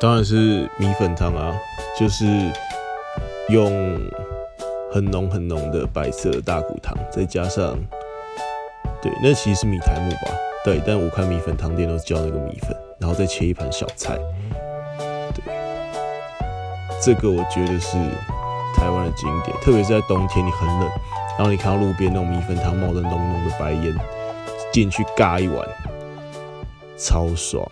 当然是米粉汤啊，就是用很浓很浓的白色的大骨汤，再加上，对，那其实是米苔木吧？对，但我看米粉汤店都是叫那个米粉，然后再切一盘小菜。对，这个我觉得是台湾的经典，特别是在冬天，你很冷，然后你看到路边那种米粉汤冒着浓浓的白烟，进去尬一碗，超爽。